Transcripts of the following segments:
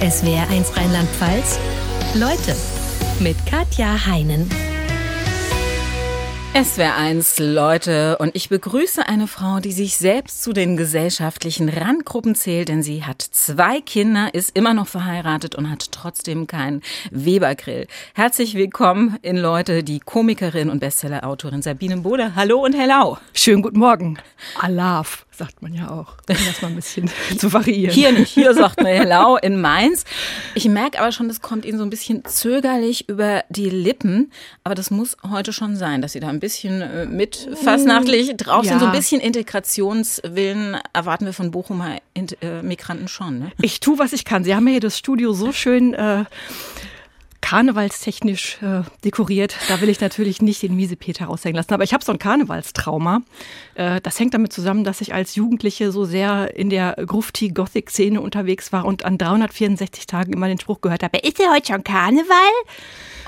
SWR1 Rheinland-Pfalz. Leute mit Katja Heinen. Es wäre eins, Leute, und ich begrüße eine Frau, die sich selbst zu den gesellschaftlichen Randgruppen zählt, denn sie hat zwei Kinder, ist immer noch verheiratet und hat trotzdem keinen Webergrill. Herzlich willkommen in Leute, die Komikerin und Bestsellerautorin Sabine Bode. Hallo und hello. Schönen guten Morgen. Alaf sagt man ja auch, um das mal ein bisschen zu variieren. Hier nicht, hier sagt man Hello in Mainz. Ich merke aber schon, das kommt Ihnen so ein bisschen zögerlich über die Lippen, aber das muss heute schon sein, dass Sie da ein bisschen äh, mit fastnachtlich drauf ja. sind. So ein bisschen Integrationswillen erwarten wir von Bochumer äh, Migranten schon. Ne? Ich tue, was ich kann. Sie haben mir hier das Studio so schön äh, karnevalstechnisch äh, dekoriert. Da will ich natürlich nicht den Miesepeter raushängen lassen. Aber ich habe so ein Karnevalstrauma. Äh, das hängt damit zusammen, dass ich als Jugendliche so sehr in der Grufti-Gothic-Szene unterwegs war und an 364 Tagen immer den Spruch gehört habe, ist ja heute schon Karneval?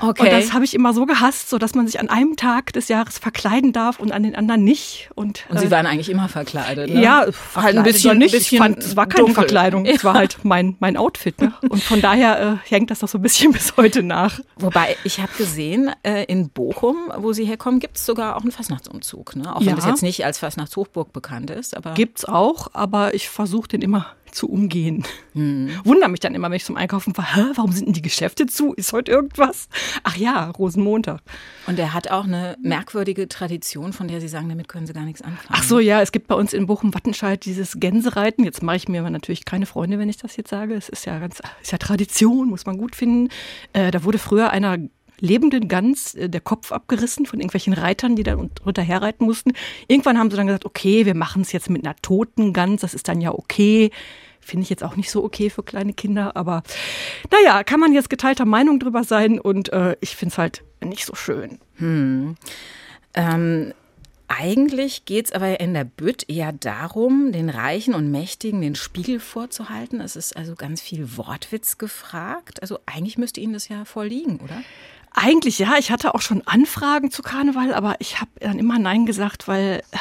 Okay. Und das habe ich immer so gehasst, so dass man sich an einem Tag des Jahres verkleiden darf und an den anderen nicht. Und, und Sie äh, waren eigentlich immer verkleidet, ne? Ja, halt ein bisschen nicht. Bisschen ich fand, es war keine dunkel. Verkleidung, es war halt mein, mein Outfit. Ne? Und von daher äh, hängt das doch so ein bisschen bis heute nach. Wobei, ich habe gesehen, äh, in Bochum, wo Sie herkommen, gibt es sogar auch einen Fastnachtsumzug. Ne? Auch wenn ja. das jetzt nicht als Fastnachtshochburg bekannt ist. Aber Gibt's auch, aber ich versuche den immer zu umgehen. Hm. Wundere mich dann immer, wenn ich zum Einkaufen fahre, Hä, warum sind denn die Geschäfte zu? Ist heute irgendwas? Ach ja, Rosenmontag. Und er hat auch eine merkwürdige Tradition, von der Sie sagen, damit können Sie gar nichts anfangen. Ach so, ja, es gibt bei uns in Bochum-Wattenscheid dieses Gänsereiten. Jetzt mache ich mir natürlich keine Freunde, wenn ich das jetzt sage. Es ist ja ganz, ist ja Tradition, muss man gut finden. Äh, da wurde früher einer lebenden Gans äh, der Kopf abgerissen von irgendwelchen Reitern, die dann drunter herreiten mussten. Irgendwann haben sie dann gesagt, okay, wir machen es jetzt mit einer toten Gans, das ist dann ja okay. Finde ich jetzt auch nicht so okay für kleine Kinder, aber naja, kann man jetzt geteilter Meinung drüber sein und äh, ich finde es halt nicht so schön. Hm. Ähm, eigentlich geht es aber in der Bütt eher darum, den Reichen und Mächtigen den Spiegel vorzuhalten. Es ist also ganz viel Wortwitz gefragt. Also eigentlich müsste Ihnen das ja voll liegen, oder? Eigentlich ja, ich hatte auch schon Anfragen zu Karneval, aber ich habe dann immer Nein gesagt, weil äh,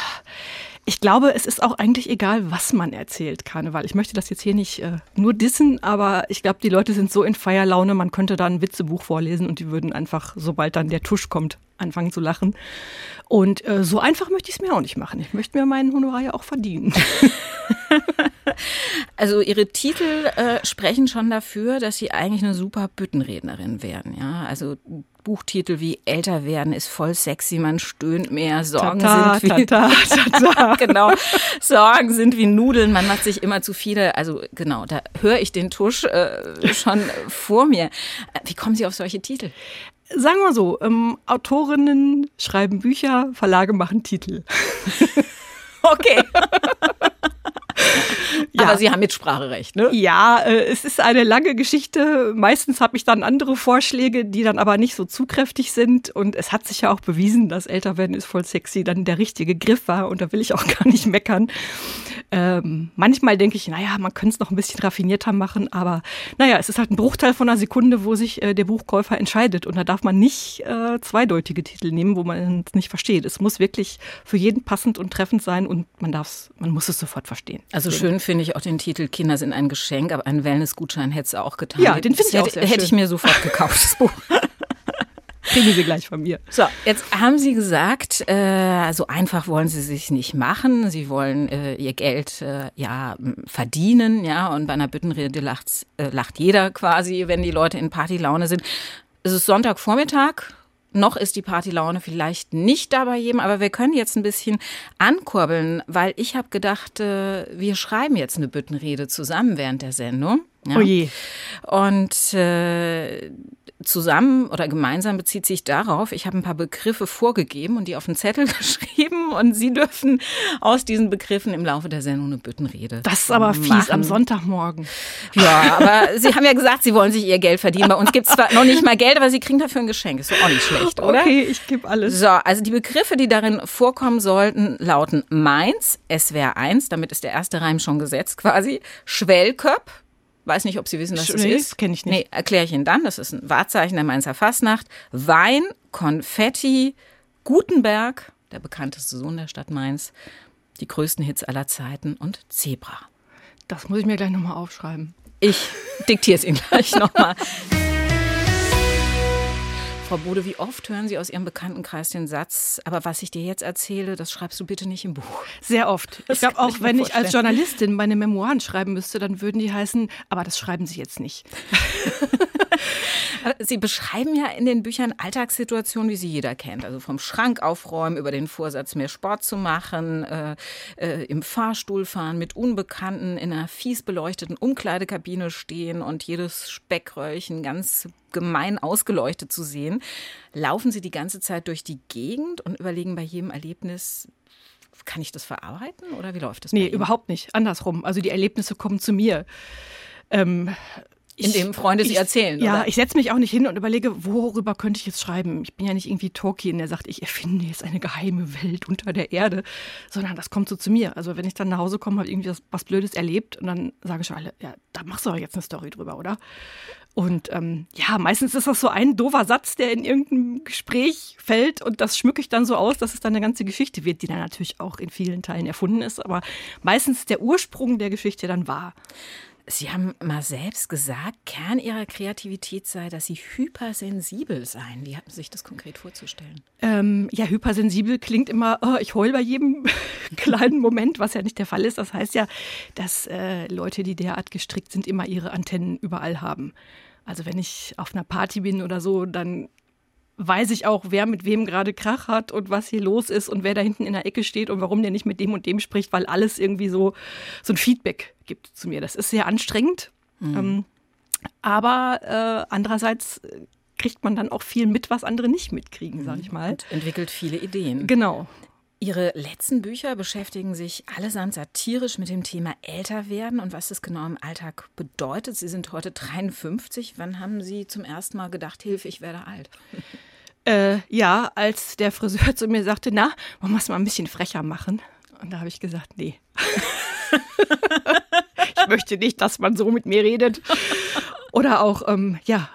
ich glaube, es ist auch eigentlich egal, was man erzählt, Karneval. Ich möchte das jetzt hier nicht äh, nur dissen, aber ich glaube, die Leute sind so in Feierlaune, man könnte da ein Witzebuch vorlesen und die würden einfach, sobald dann der Tusch kommt, anfangen zu lachen. Und äh, so einfach möchte ich es mir auch nicht machen. Ich möchte mir meinen Honorar ja auch verdienen. Also ihre Titel äh, sprechen schon dafür, dass sie eigentlich eine super Büttenrednerin werden. Ja, also Buchtitel wie Älter werden ist voll sexy, man stöhnt mehr, Sorgen tata, sind wie tata, tata. genau, Sorgen sind wie Nudeln, man macht sich immer zu viele. Also genau, da höre ich den Tusch äh, schon vor mir. Wie kommen Sie auf solche Titel? Sagen wir so, ähm, Autorinnen schreiben Bücher, Verlage machen Titel. okay. Ja. Aber Sie haben Mitspracherecht, ne? Ja, äh, es ist eine lange Geschichte. Meistens habe ich dann andere Vorschläge, die dann aber nicht so zugkräftig sind. Und es hat sich ja auch bewiesen, dass Älterwerden ist voll sexy dann der richtige Griff war. Und da will ich auch gar nicht meckern. Ähm, manchmal denke ich, naja, man könnte es noch ein bisschen raffinierter machen. Aber naja, es ist halt ein Bruchteil von einer Sekunde, wo sich äh, der Buchkäufer entscheidet. Und da darf man nicht äh, zweideutige Titel nehmen, wo man es nicht versteht. Es muss wirklich für jeden passend und treffend sein und man darf man muss es sofort verstehen. Also schön finde ich auch den Titel Kinder sind ein Geschenk, aber einen Wellnessgutschein hätte es auch getan. Ja, den finde ich auch sehr Hätte ich mir sofort gekauft, das Buch. Kriegen Sie gleich von mir. So, jetzt haben Sie gesagt, äh, so einfach wollen Sie sich nicht machen. Sie wollen äh, Ihr Geld äh, ja verdienen, ja. Und bei einer Büttenrede lacht, äh, lacht jeder quasi, wenn die Leute in Partylaune sind. Es ist Sonntagvormittag. Noch ist die Partylaune vielleicht nicht da bei jedem, aber wir können jetzt ein bisschen ankurbeln, weil ich habe gedacht, äh, wir schreiben jetzt eine Büttenrede zusammen während der Sendung. Ja. Oh je. Und äh, zusammen oder gemeinsam bezieht sich darauf, ich habe ein paar Begriffe vorgegeben und die auf den Zettel geschrieben und Sie dürfen aus diesen Begriffen im Laufe der Sendung eine Büttenrede. Das ist aber fies machen. am Sonntagmorgen. Ja, aber Sie haben ja gesagt, Sie wollen sich Ihr Geld verdienen. Bei uns gibt es zwar noch nicht mal Geld, aber Sie kriegen dafür ein Geschenk. Ist doch auch nicht schlecht, oder? Okay, ich gebe alles. So, also die Begriffe, die darin vorkommen sollten, lauten Mainz, SWR 1, damit ist der erste Reim schon gesetzt quasi, Schwellköpp, Weiß nicht, ob Sie wissen, was das nee, ist. kenne ich nicht. Nee, erkläre ich Ihnen dann. Das ist ein Wahrzeichen der Mainzer Fastnacht. Wein, Konfetti, Gutenberg, der bekannteste Sohn der Stadt Mainz, die größten Hits aller Zeiten und Zebra. Das muss ich mir gleich nochmal aufschreiben. Ich diktiere es Ihnen gleich nochmal. Frau Bode, wie oft hören Sie aus Ihrem Bekanntenkreis den Satz, aber was ich dir jetzt erzähle, das schreibst du bitte nicht im Buch? Sehr oft. Das ich glaube auch, ich wenn ich als Journalistin meine Memoiren schreiben müsste, dann würden die heißen, aber das schreiben Sie jetzt nicht. Sie beschreiben ja in den Büchern Alltagssituationen, wie sie jeder kennt. Also vom Schrank aufräumen, über den Vorsatz, mehr Sport zu machen, äh, äh, im Fahrstuhl fahren, mit Unbekannten in einer fies beleuchteten Umkleidekabine stehen und jedes Speckröllchen ganz gemein ausgeleuchtet zu sehen. Laufen Sie die ganze Zeit durch die Gegend und überlegen bei jedem Erlebnis, kann ich das verarbeiten oder wie läuft das? Nee, überhaupt nicht. Andersrum. Also die Erlebnisse kommen zu mir. Ähm, in dem Freunde sie erzählen. Ja, oder? ich setze mich auch nicht hin und überlege, worüber könnte ich jetzt schreiben. Ich bin ja nicht irgendwie Tolkien, der sagt, ich erfinde jetzt eine geheime Welt unter der Erde, sondern das kommt so zu mir. Also wenn ich dann nach Hause komme, habe irgendwie was, was Blödes erlebt und dann sage ich alle, ja, da machst du aber jetzt eine Story drüber, oder? Und ähm, ja, meistens ist das so ein doofer Satz, der in irgendeinem Gespräch fällt und das schmücke ich dann so aus, dass es dann eine ganze Geschichte wird, die dann natürlich auch in vielen Teilen erfunden ist, aber meistens der Ursprung der Geschichte dann war. Sie haben mal selbst gesagt, Kern Ihrer Kreativität sei, dass Sie hypersensibel seien. Wie hatten Sie sich das konkret vorzustellen? Ähm, ja, hypersensibel klingt immer, oh, ich heul bei jedem kleinen Moment, was ja nicht der Fall ist. Das heißt ja, dass äh, Leute, die derart gestrickt sind, immer ihre Antennen überall haben. Also wenn ich auf einer Party bin oder so, dann weiß ich auch, wer mit wem gerade Krach hat und was hier los ist und wer da hinten in der Ecke steht und warum der nicht mit dem und dem spricht, weil alles irgendwie so, so ein Feedback gibt zu mir. Das ist sehr anstrengend. Mhm. Ähm, aber äh, andererseits kriegt man dann auch viel mit, was andere nicht mitkriegen, sag ich mal. Und entwickelt viele Ideen. Genau. Ihre letzten Bücher beschäftigen sich allesamt satirisch mit dem Thema Älterwerden und was es genau im Alltag bedeutet. Sie sind heute 53. Wann haben Sie zum ersten Mal gedacht, Hilfe, ich werde alt? Äh, ja, als der Friseur zu mir sagte, na, wir es mal ein bisschen frecher machen? Und da habe ich gesagt, nee. ich möchte nicht, dass man so mit mir redet. Oder auch, ähm, ja,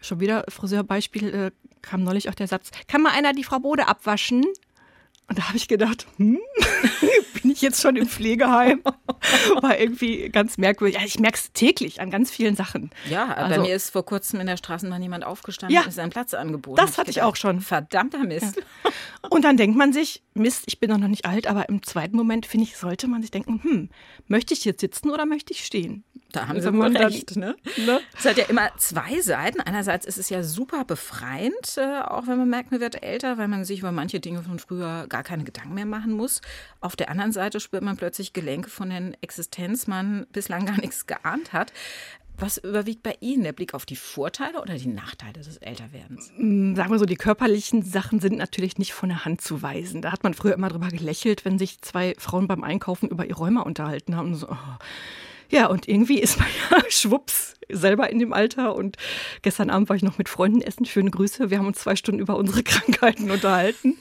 schon wieder Friseurbeispiel, äh, kam neulich auch der Satz, kann mal einer die Frau Bode abwaschen? Und da habe ich gedacht, hm, bin ich jetzt schon im Pflegeheim? War irgendwie ganz merkwürdig. Ja, ich merke es täglich an ganz vielen Sachen. Ja, also, bei mir ist vor kurzem in der Straßenbahn jemand aufgestanden ja, und seinen Platz angeboten. Das hatte ich, gedacht, ich auch schon. Verdammter Mist. Ja. Und dann denkt man sich, Mist, ich bin doch noch nicht alt, aber im zweiten Moment, finde ich, sollte man sich denken, hm, möchte ich jetzt sitzen oder möchte ich stehen? Da haben Sie wohl recht. Ne? Ne? Es hat ja immer zwei Seiten. Einerseits ist es ja super befreiend, äh, auch wenn man merkt, man wird älter, weil man sich über manche Dinge von früher gar keine Gedanken mehr machen muss. Auf der anderen Seite spürt man plötzlich Gelenke, von deren Existenz man bislang gar nichts geahnt hat. Was überwiegt bei Ihnen? Der Blick auf die Vorteile oder die Nachteile des Älterwerdens? Mm, sagen wir so, die körperlichen Sachen sind natürlich nicht von der Hand zu weisen. Da hat man früher immer drüber gelächelt, wenn sich zwei Frauen beim Einkaufen über ihr Rheuma unterhalten haben. So, oh ja, und irgendwie ist man ja schwupps selber in dem Alter. Und gestern Abend war ich noch mit Freunden essen. Schöne Grüße. Wir haben uns zwei Stunden über unsere Krankheiten unterhalten.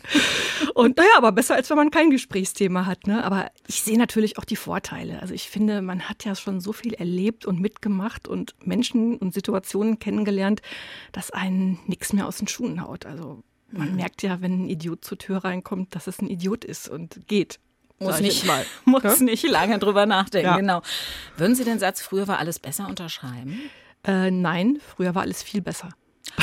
Und naja, aber besser, als wenn man kein Gesprächsthema hat. Ne? Aber ich sehe natürlich auch die Vorteile. Also ich finde, man hat ja schon so viel erlebt und mitgemacht und Menschen und Situationen kennengelernt, dass einen nichts mehr aus den Schuhen haut. Also man mhm. merkt ja, wenn ein Idiot zur Tür reinkommt, dass es ein Idiot ist und geht. Muss nicht, mal. muss ja? nicht lange drüber nachdenken, ja. genau. Würden Sie den Satz, früher war alles besser, unterschreiben? Äh, nein, früher war alles viel besser.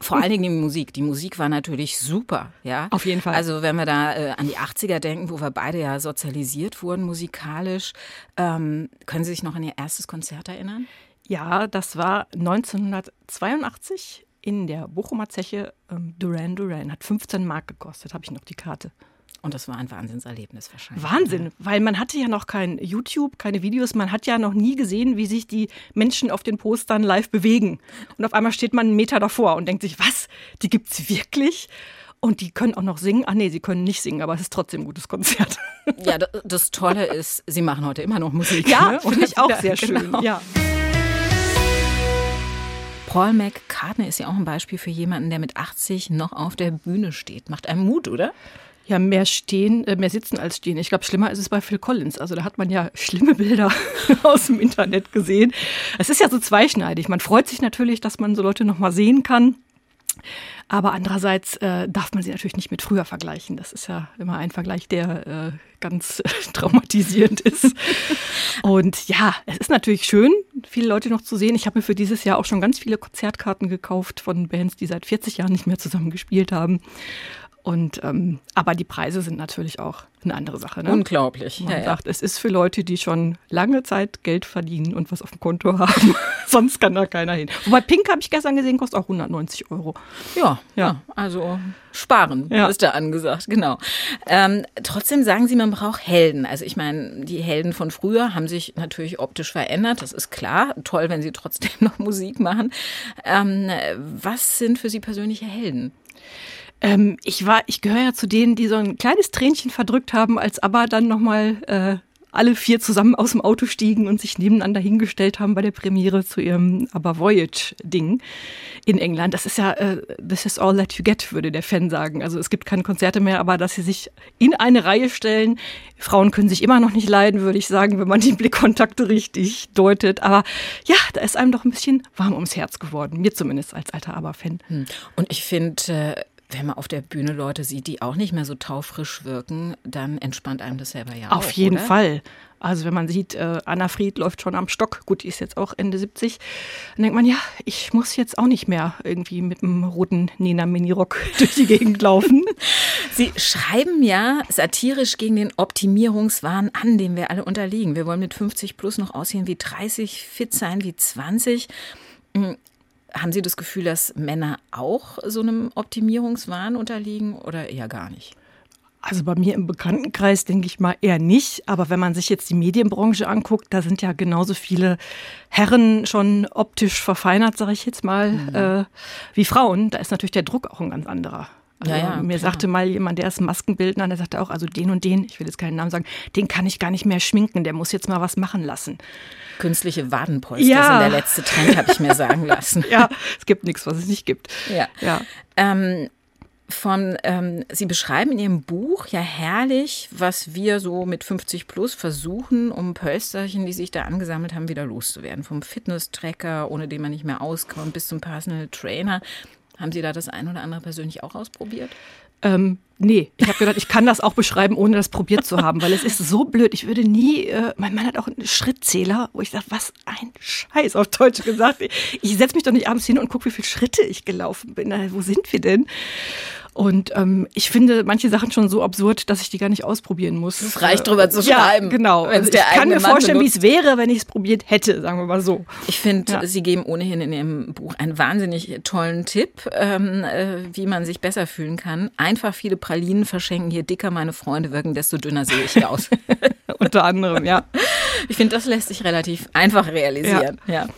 Vor allen Dingen die Musik. Die Musik war natürlich super, ja. Auf jeden Fall. Also wenn wir da äh, an die 80er denken, wo wir beide ja sozialisiert wurden musikalisch, ähm, können Sie sich noch an Ihr erstes Konzert erinnern? Ja, das war 1982 in der Bochumer Zeche ähm, Duran Duran. Hat 15 Mark gekostet, habe ich noch die Karte. Und das war ein Wahnsinnserlebnis wahrscheinlich. Wahnsinn, weil man hatte ja noch kein YouTube, keine Videos, man hat ja noch nie gesehen, wie sich die Menschen auf den Postern live bewegen. Und auf einmal steht man einen Meter davor und denkt sich, was? Die gibt's wirklich? Und die können auch noch singen. Ach nee, sie können nicht singen, aber es ist trotzdem ein gutes Konzert. Ja, das Tolle ist, sie machen heute immer noch Musik. Ja, ne? finde ich auch sehr schön. Genau. Ja. Paul McCartney ist ja auch ein Beispiel für jemanden, der mit 80 noch auf der Bühne steht. Macht einem Mut, oder? Ja, mehr stehen, äh, mehr sitzen als stehen. Ich glaube, schlimmer ist es bei Phil Collins. Also da hat man ja schlimme Bilder aus dem Internet gesehen. Es ist ja so zweischneidig. Man freut sich natürlich, dass man so Leute noch mal sehen kann. Aber andererseits äh, darf man sie natürlich nicht mit früher vergleichen. Das ist ja immer ein Vergleich, der äh, ganz traumatisierend ist. Und ja, es ist natürlich schön, viele Leute noch zu sehen. Ich habe mir für dieses Jahr auch schon ganz viele Konzertkarten gekauft von Bands, die seit 40 Jahren nicht mehr zusammen gespielt haben. Und ähm, aber die Preise sind natürlich auch eine andere Sache. Ne? Unglaublich. Man ja, sagt, ja. es ist für Leute, die schon lange Zeit Geld verdienen und was auf dem Konto haben. Sonst kann da keiner hin. Wobei Pink habe ich gestern gesehen, kostet auch 190 Euro. Ja, ja. also sparen ja. ist da angesagt, genau. Ähm, trotzdem sagen Sie, man braucht Helden. Also ich meine, die Helden von früher haben sich natürlich optisch verändert, das ist klar. Toll, wenn sie trotzdem noch Musik machen. Ähm, was sind für Sie persönliche Helden? Ähm, ich war, ich gehöre ja zu denen, die so ein kleines Tränchen verdrückt haben, als aber dann nochmal äh, alle vier zusammen aus dem Auto stiegen und sich nebeneinander hingestellt haben bei der Premiere zu ihrem Aber Voyage-Ding in England. Das ist ja, äh, this is all that you get, würde der Fan sagen. Also es gibt keine Konzerte mehr, aber dass sie sich in eine Reihe stellen. Frauen können sich immer noch nicht leiden, würde ich sagen, wenn man die Blickkontakte richtig deutet. Aber ja, da ist einem doch ein bisschen warm ums Herz geworden. Mir zumindest als alter Aber-Fan. Hm. Und ich finde, äh wenn man auf der Bühne Leute sieht, die auch nicht mehr so taufrisch wirken, dann entspannt einem das selber ja auf auch. Auf jeden oder? Fall. Also wenn man sieht, äh, Anna Fried läuft schon am Stock, gut, die ist jetzt auch Ende 70, dann denkt man, ja, ich muss jetzt auch nicht mehr irgendwie mit einem roten Nena Minirock durch die Gegend laufen. Sie schreiben ja satirisch gegen den Optimierungswahn an, dem wir alle unterliegen. Wir wollen mit 50 plus noch aussehen wie 30, fit sein wie 20. Haben Sie das Gefühl, dass Männer auch so einem Optimierungswahn unterliegen oder eher gar nicht? Also bei mir im Bekanntenkreis denke ich mal eher nicht. Aber wenn man sich jetzt die Medienbranche anguckt, da sind ja genauso viele Herren schon optisch verfeinert, sage ich jetzt mal, mhm. äh, wie Frauen. Da ist natürlich der Druck auch ein ganz anderer. Also ja, ja, mir klar. sagte mal jemand, der ist Maskenbildner, der sagte auch, also den und den, ich will jetzt keinen Namen sagen, den kann ich gar nicht mehr schminken, der muss jetzt mal was machen lassen. Künstliche Wadenpolster ja. sind der letzte Trend, habe ich mir sagen lassen. ja, es gibt nichts, was es nicht gibt. Ja. ja. Ähm, von, ähm, Sie beschreiben in Ihrem Buch ja herrlich, was wir so mit 50 plus versuchen, um Pölsterchen, die sich da angesammelt haben, wieder loszuwerden. Vom Fitness-Tracker, ohne den man nicht mehr auskommt, bis zum Personal Trainer. Haben Sie da das ein oder andere persönlich auch ausprobiert? Ähm, nee, ich habe gedacht, ich kann das auch beschreiben, ohne das probiert zu haben, weil es ist so blöd. Ich würde nie, äh, mein Mann hat auch einen Schrittzähler, wo ich sage, was ein Scheiß auf Deutsch gesagt. Ich setze mich doch nicht abends hin und gucke, wie viele Schritte ich gelaufen bin. Na, wo sind wir denn? Und ähm, ich finde manche Sachen schon so absurd, dass ich die gar nicht ausprobieren muss. Es reicht drüber zu schreiben. Ja, genau. Also ich kann mir vorstellen, wie es wäre, wenn ich es probiert hätte, sagen wir mal so. Ich finde, ja. Sie geben ohnehin in Ihrem Buch einen wahnsinnig tollen Tipp, ähm, äh, wie man sich besser fühlen kann. Einfach viele Pralinen verschenken. Je dicker meine Freunde wirken, desto dünner sehe ich aus. Unter anderem, ja. Ich finde, das lässt sich relativ einfach realisieren. Ja. ja.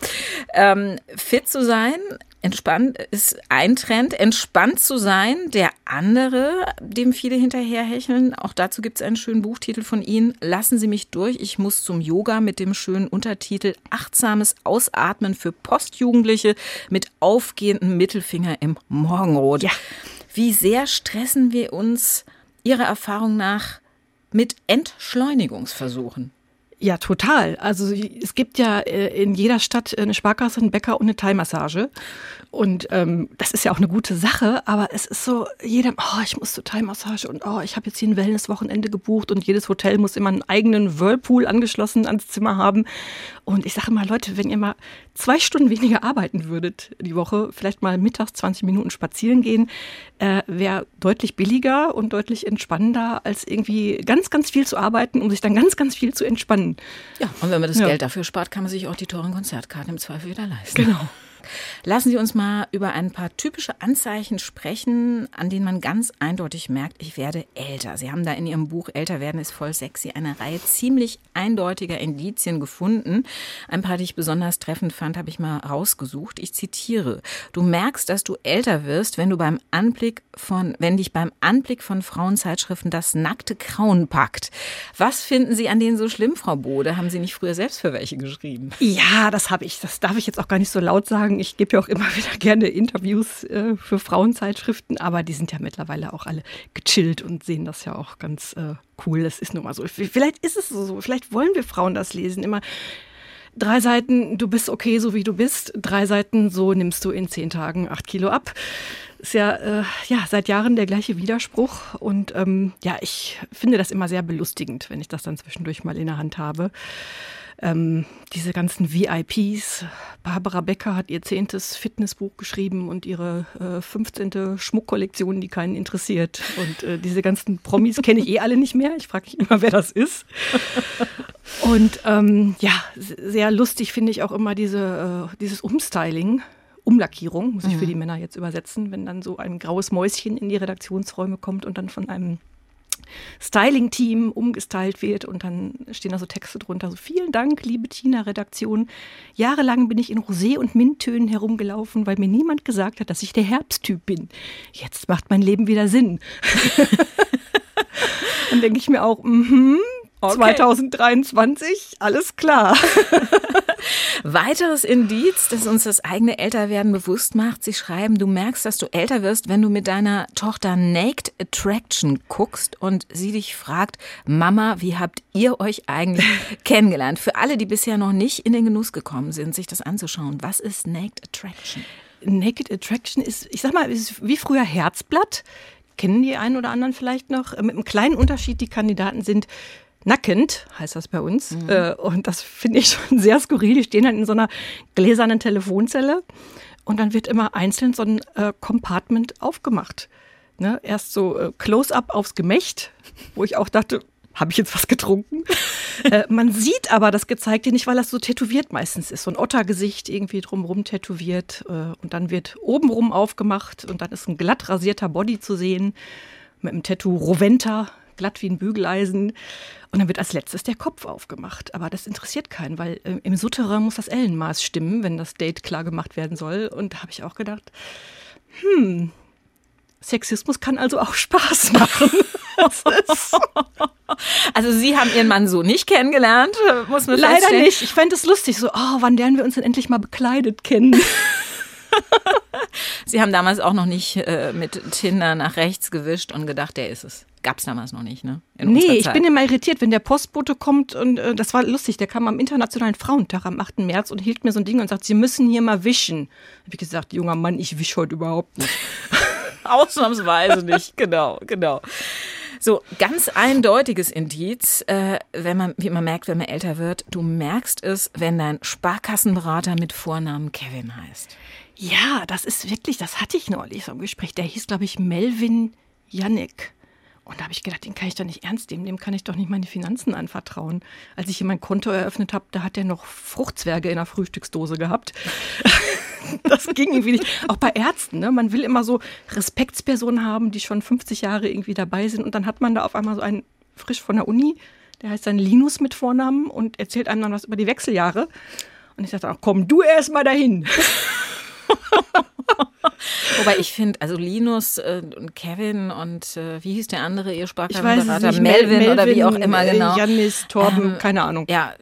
Ähm, fit zu sein Entspannt ist ein Trend, entspannt zu sein. Der andere, dem viele hinterherhecheln, auch dazu gibt es einen schönen Buchtitel von Ihnen. Lassen Sie mich durch, ich muss zum Yoga mit dem schönen Untertitel Achtsames Ausatmen für Postjugendliche mit aufgehendem Mittelfinger im Morgenrot. Ja. Wie sehr stressen wir uns Ihrer Erfahrung nach mit Entschleunigungsversuchen? Ja, total. Also es gibt ja äh, in jeder Stadt eine Sparkasse, einen Bäcker und eine Thai-Massage. Und ähm, das ist ja auch eine gute Sache, aber es ist so, jedem, oh, ich muss zur Thai-Massage und oh, ich habe jetzt hier ein Wellness-Wochenende gebucht und jedes Hotel muss immer einen eigenen Whirlpool angeschlossen ans Zimmer haben. Und ich sage mal, Leute, wenn ihr mal zwei Stunden weniger arbeiten würdet die Woche, vielleicht mal mittags 20 Minuten spazieren gehen, äh, wäre deutlich billiger und deutlich entspannender, als irgendwie ganz, ganz viel zu arbeiten, um sich dann ganz, ganz viel zu entspannen. Ja, und wenn man das ja. Geld dafür spart, kann man sich auch die teuren Konzertkarten im Zweifel wieder leisten. Genau. Lassen Sie uns mal über ein paar typische Anzeichen sprechen, an denen man ganz eindeutig merkt, ich werde älter. Sie haben da in Ihrem Buch Älter werden ist voll sexy eine Reihe ziemlich eindeutiger Indizien gefunden. Ein paar, die ich besonders treffend fand, habe ich mal rausgesucht. Ich zitiere: Du merkst, dass du älter wirst, wenn du beim Anblick von, wenn dich beim Anblick von Frauenzeitschriften das nackte Grauen packt. Was finden Sie an denen so schlimm, Frau Bode? Haben Sie nicht früher selbst für welche geschrieben? Ja, das habe ich. Das darf ich jetzt auch gar nicht so laut sagen. Ich gebe ja auch immer wieder gerne Interviews äh, für Frauenzeitschriften, aber die sind ja mittlerweile auch alle gechillt und sehen das ja auch ganz äh, cool. Das ist nun mal so. Vielleicht ist es so, vielleicht wollen wir Frauen das lesen. Immer Drei Seiten, du bist okay, so wie du bist. Drei Seiten, so nimmst du in zehn Tagen acht Kilo ab. Ist ja, äh, ja seit Jahren der gleiche Widerspruch. Und ähm, ja, ich finde das immer sehr belustigend, wenn ich das dann zwischendurch mal in der Hand habe ähm, diese ganzen VIPs. Barbara Becker hat ihr zehntes Fitnessbuch geschrieben und ihre äh, 15. Schmuckkollektion, die keinen interessiert. Und äh, diese ganzen Promis kenne ich eh alle nicht mehr. Ich frage mich immer, wer das ist. Und ähm, ja, sehr lustig finde ich auch immer diese, äh, dieses Umstyling. Umlackierung, muss ich für mhm. die Männer jetzt übersetzen, wenn dann so ein graues Mäuschen in die Redaktionsräume kommt und dann von einem Styling-Team umgestylt wird und dann stehen da so Texte drunter. So vielen Dank, liebe Tina-Redaktion. Jahrelang bin ich in Rosé- und Minttönen herumgelaufen, weil mir niemand gesagt hat, dass ich der Herbsttyp bin. Jetzt macht mein Leben wieder Sinn. dann denke ich mir auch, mhm, Okay. 2023, alles klar. Weiteres Indiz, das uns das eigene Älterwerden bewusst macht, Sie schreiben, du merkst, dass du älter wirst, wenn du mit deiner Tochter Naked Attraction guckst und sie dich fragt, Mama, wie habt ihr euch eigentlich kennengelernt? Für alle, die bisher noch nicht in den Genuss gekommen sind, sich das anzuschauen, was ist Naked Attraction? Naked Attraction ist, ich sag mal, ist wie früher Herzblatt. Kennen die einen oder anderen vielleicht noch? Mit einem kleinen Unterschied, die Kandidaten sind nackend, heißt das bei uns. Mhm. Äh, und das finde ich schon sehr skurril. Die stehen dann in so einer gläsernen Telefonzelle und dann wird immer einzeln so ein äh, Compartment aufgemacht. Ne? Erst so äh, Close-up aufs Gemächt, wo ich auch dachte, habe ich jetzt was getrunken? äh, man sieht aber das Gezeigte nicht, weil das so tätowiert meistens ist. So ein Ottergesicht irgendwie drumherum tätowiert. Äh, und dann wird obenrum aufgemacht und dann ist ein glatt rasierter Body zu sehen mit einem Tattoo Roventa glatt wie ein Bügeleisen. Und dann wird als letztes der Kopf aufgemacht. Aber das interessiert keinen, weil äh, im Souterrain muss das Ellenmaß stimmen, wenn das Date klar gemacht werden soll. Und da habe ich auch gedacht, hm, Sexismus kann also auch Spaß machen. also Sie haben Ihren Mann so nicht kennengelernt, muss man Leider nicht. Ich fände es lustig, so, oh, wann lernen wir uns denn endlich mal bekleidet kennen? Sie haben damals auch noch nicht äh, mit Tinder nach rechts gewischt und gedacht, der ist es. Gab es damals noch nicht, ne? In nee, ich bin immer irritiert, wenn der Postbote kommt und äh, das war lustig, der kam am Internationalen Frauentag am 8. März und hielt mir so ein Ding und sagt, Sie müssen hier mal wischen. Hab ich gesagt, junger Mann, ich wisch heute überhaupt nicht. Ausnahmsweise nicht, genau, genau. So, ganz eindeutiges Indiz, äh, wenn man, wie man merkt, wenn man älter wird, du merkst es, wenn dein Sparkassenberater mit Vornamen Kevin heißt. Ja, das ist wirklich, das hatte ich neulich so im Gespräch. Der hieß, glaube ich, Melvin Jannik. Und da habe ich gedacht, den kann ich doch nicht ernst nehmen, dem kann ich doch nicht meine Finanzen anvertrauen. Als ich hier mein Konto eröffnet habe, da hat er noch Fruchtzwerge in der Frühstücksdose gehabt. das ging irgendwie nicht. Auch bei Ärzten, ne? man will immer so Respektspersonen haben, die schon 50 Jahre irgendwie dabei sind. Und dann hat man da auf einmal so einen frisch von der Uni, der heißt dann Linus mit Vornamen und erzählt einem dann was über die Wechseljahre. Und ich dachte auch, komm du erst mal dahin. Wobei ich finde, also Linus äh, und Kevin und äh, wie hieß der andere ihr Sparkassenberater? Melvin, Melvin, oder wie auch immer äh, genau. Janis, Torben, ähm, keine Ahnung. Ja,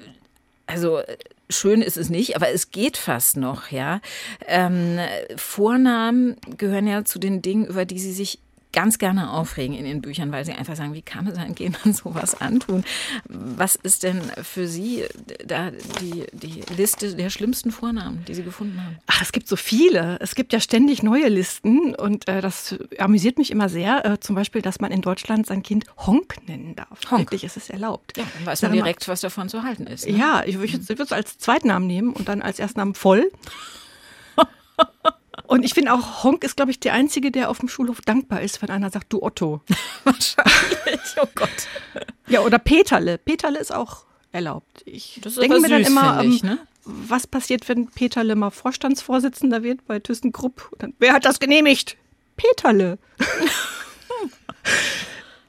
also schön ist es nicht, aber es geht fast noch, ja. Ähm, Vornamen gehören ja zu den Dingen, über die sie sich ganz gerne aufregen in den Büchern, weil sie einfach sagen, wie kann es sein, geht man sowas antun? Was ist denn für Sie da die, die Liste der schlimmsten Vornamen, die Sie gefunden haben? Ach, es gibt so viele. Es gibt ja ständig neue Listen und äh, das amüsiert mich immer sehr. Äh, zum Beispiel, dass man in Deutschland sein Kind Honk nennen darf. Honk. Wirklich ist es erlaubt. Ja, dann weiß man direkt, was davon zu halten ist. Ne? Ja, ich würde es als Zweitnamen nehmen und dann als Erstnamen voll. Und ich finde auch, Honk ist, glaube ich, der Einzige, der auf dem Schulhof dankbar ist, wenn einer sagt, du Otto. Wahrscheinlich, oh Gott. Ja, oder Peterle. Peterle ist auch erlaubt. Ich denke mir dann immer, ich, ähm, ne? was passiert, wenn Peterle mal Vorstandsvorsitzender wird bei ThyssenKrupp? Dann, wer hat das genehmigt? Peterle.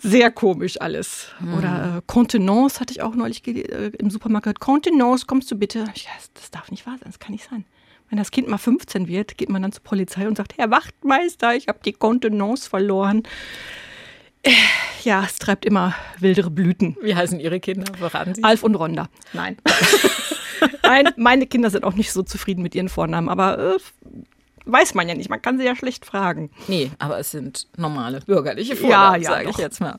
Sehr komisch alles. Hm. Oder äh, Contenance hatte ich auch neulich äh, im Supermarkt. Contenance, kommst du bitte? Ja, das darf nicht wahr sein, das kann nicht sein. Wenn das Kind mal 15 wird, geht man dann zur Polizei und sagt, Herr Wachtmeister, ich habe die Kontenance verloren. Äh, ja, es treibt immer wildere Blüten. Wie heißen Ihre Kinder? Verraten Sie? Alf und Ronda. Nein. Nein, meine Kinder sind auch nicht so zufrieden mit ihren Vornamen, aber äh, weiß man ja nicht. Man kann sie ja schlecht fragen. Nee, aber es sind normale bürgerliche Vorgaben, Ja, ja, sage ich jetzt mal.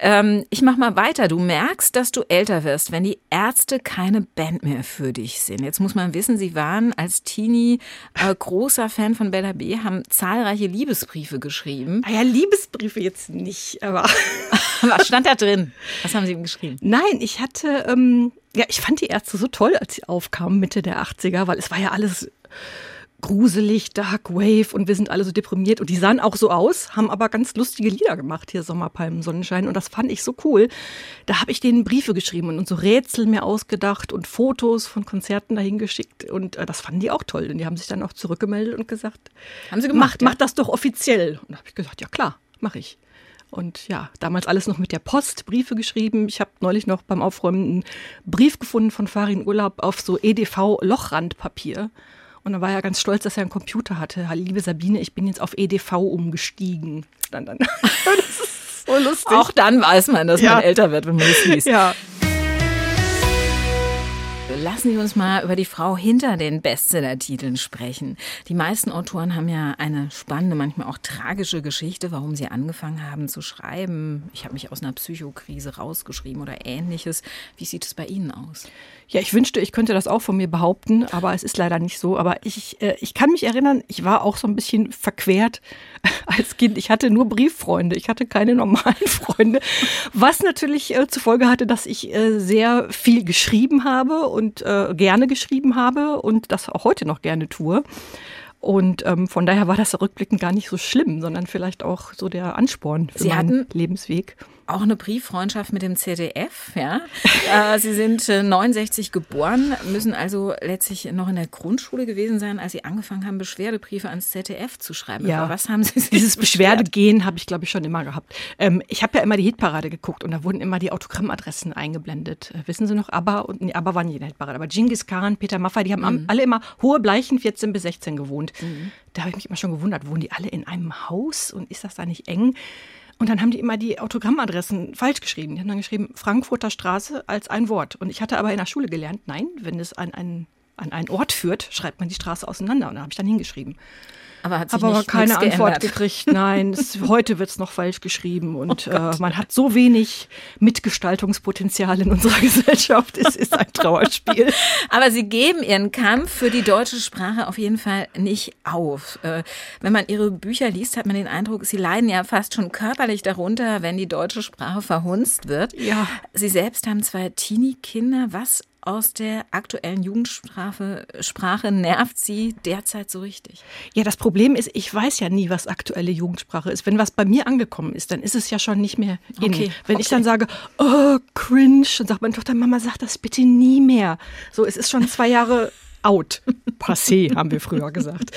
Ähm, ich mach mal weiter. Du merkst, dass du älter wirst, wenn die Ärzte keine Band mehr für dich sind. Jetzt muss man wissen, sie waren als Teenie äh, großer Fan von Bella B., haben zahlreiche Liebesbriefe geschrieben. Ah ja, Liebesbriefe jetzt nicht, aber. Was stand da drin? Was haben sie ihm geschrieben? Nein, ich hatte, ähm, ja, ich fand die Ärzte so toll, als sie aufkamen, Mitte der 80er, weil es war ja alles gruselig, Dark Wave und wir sind alle so deprimiert und die sahen auch so aus, haben aber ganz lustige Lieder gemacht hier, Sommerpalmen, Sonnenschein und das fand ich so cool. Da habe ich denen Briefe geschrieben und so Rätsel mir ausgedacht und Fotos von Konzerten dahin geschickt und äh, das fanden die auch toll und die haben sich dann auch zurückgemeldet und gesagt, Haben sie mach, gemacht, ja? mach das doch offiziell. Und da habe ich gesagt, ja klar, mache ich. Und ja, damals alles noch mit der Post, Briefe geschrieben. Ich habe neulich noch beim Aufräumen einen Brief gefunden von Farin Urlaub auf so EDV-Lochrandpapier. Und da war er ganz stolz, dass er einen Computer hatte. Liebe Sabine, ich bin jetzt auf EDV umgestiegen. Stand dann. das ist so lustig. Auch dann weiß man, dass Ja. man älter wird, wenn man es liest. ja. Lassen Sie uns mal über die Frau hinter den Bestseller-Titeln sprechen. Die meisten Autoren haben ja eine spannende, manchmal auch tragische Geschichte, warum sie angefangen haben zu schreiben. Ich habe mich aus einer Psychokrise rausgeschrieben oder ähnliches. Wie sieht es bei Ihnen aus? Ja, ich wünschte, ich könnte das auch von mir behaupten, aber es ist leider nicht so. Aber ich, äh, ich kann mich erinnern, ich war auch so ein bisschen verquert als Kind. Ich hatte nur Brieffreunde, ich hatte keine normalen Freunde, was natürlich äh, zur Folge hatte, dass ich äh, sehr viel geschrieben habe und äh, gerne geschrieben habe und das auch heute noch gerne tue. Und ähm, von daher war das rückblickend gar nicht so schlimm, sondern vielleicht auch so der Ansporn für Sie meinen hatten- Lebensweg. Auch eine Brieffreundschaft mit dem ZDF, ja. äh, Sie sind äh, 69 geboren, müssen also letztlich noch in der Grundschule gewesen sein, als Sie angefangen haben, Beschwerdebriefe ans ZDF zu schreiben. Ja. Aber was haben Sie sich Dieses? Beschwerdegehen habe ich, glaube ich, schon immer gehabt. Ähm, ich habe ja immer die Hitparade geguckt und da wurden immer die Autogrammadressen eingeblendet. Äh, wissen Sie noch? ABBA und nee, ABBA waren nie in der Hitparade. Aber Genghis Khan, Peter Maffay, die haben am- alle immer hohe Bleichen 14 bis 16 gewohnt. Da habe ich mich immer schon gewundert, wohnen die alle in einem Haus und ist das da nicht eng? Und dann haben die immer die Autogrammadressen falsch geschrieben. Die haben dann geschrieben Frankfurter Straße als ein Wort. Und ich hatte aber in der Schule gelernt, nein, wenn es an einen, an einen Ort führt, schreibt man die Straße auseinander. Und da habe ich dann hingeschrieben. Aber hat sich Aber nicht, keine Antwort geändert. gekriegt. Nein, es, heute wird es noch falsch geschrieben und äh, man hat so wenig Mitgestaltungspotenzial in unserer Gesellschaft. Es ist ein Trauerspiel. Aber sie geben ihren Kampf für die deutsche Sprache auf jeden Fall nicht auf. Äh, Wenn man ihre Bücher liest, hat man den Eindruck, sie leiden ja fast schon körperlich darunter, wenn die deutsche Sprache verhunzt wird. Ja. Sie selbst haben zwei Teenie-Kinder. Was aus der aktuellen Jugendsprache Sprache nervt Sie derzeit so richtig? Ja, das Problem ist, ich weiß ja nie, was aktuelle Jugendsprache ist. Wenn was bei mir angekommen ist, dann ist es ja schon nicht mehr in. Okay, Wenn ich okay. dann sage, oh, cringe, dann sagt meine Tochter, Mama, sag das bitte nie mehr. So, es ist schon zwei Jahre out. Passé, haben wir früher gesagt.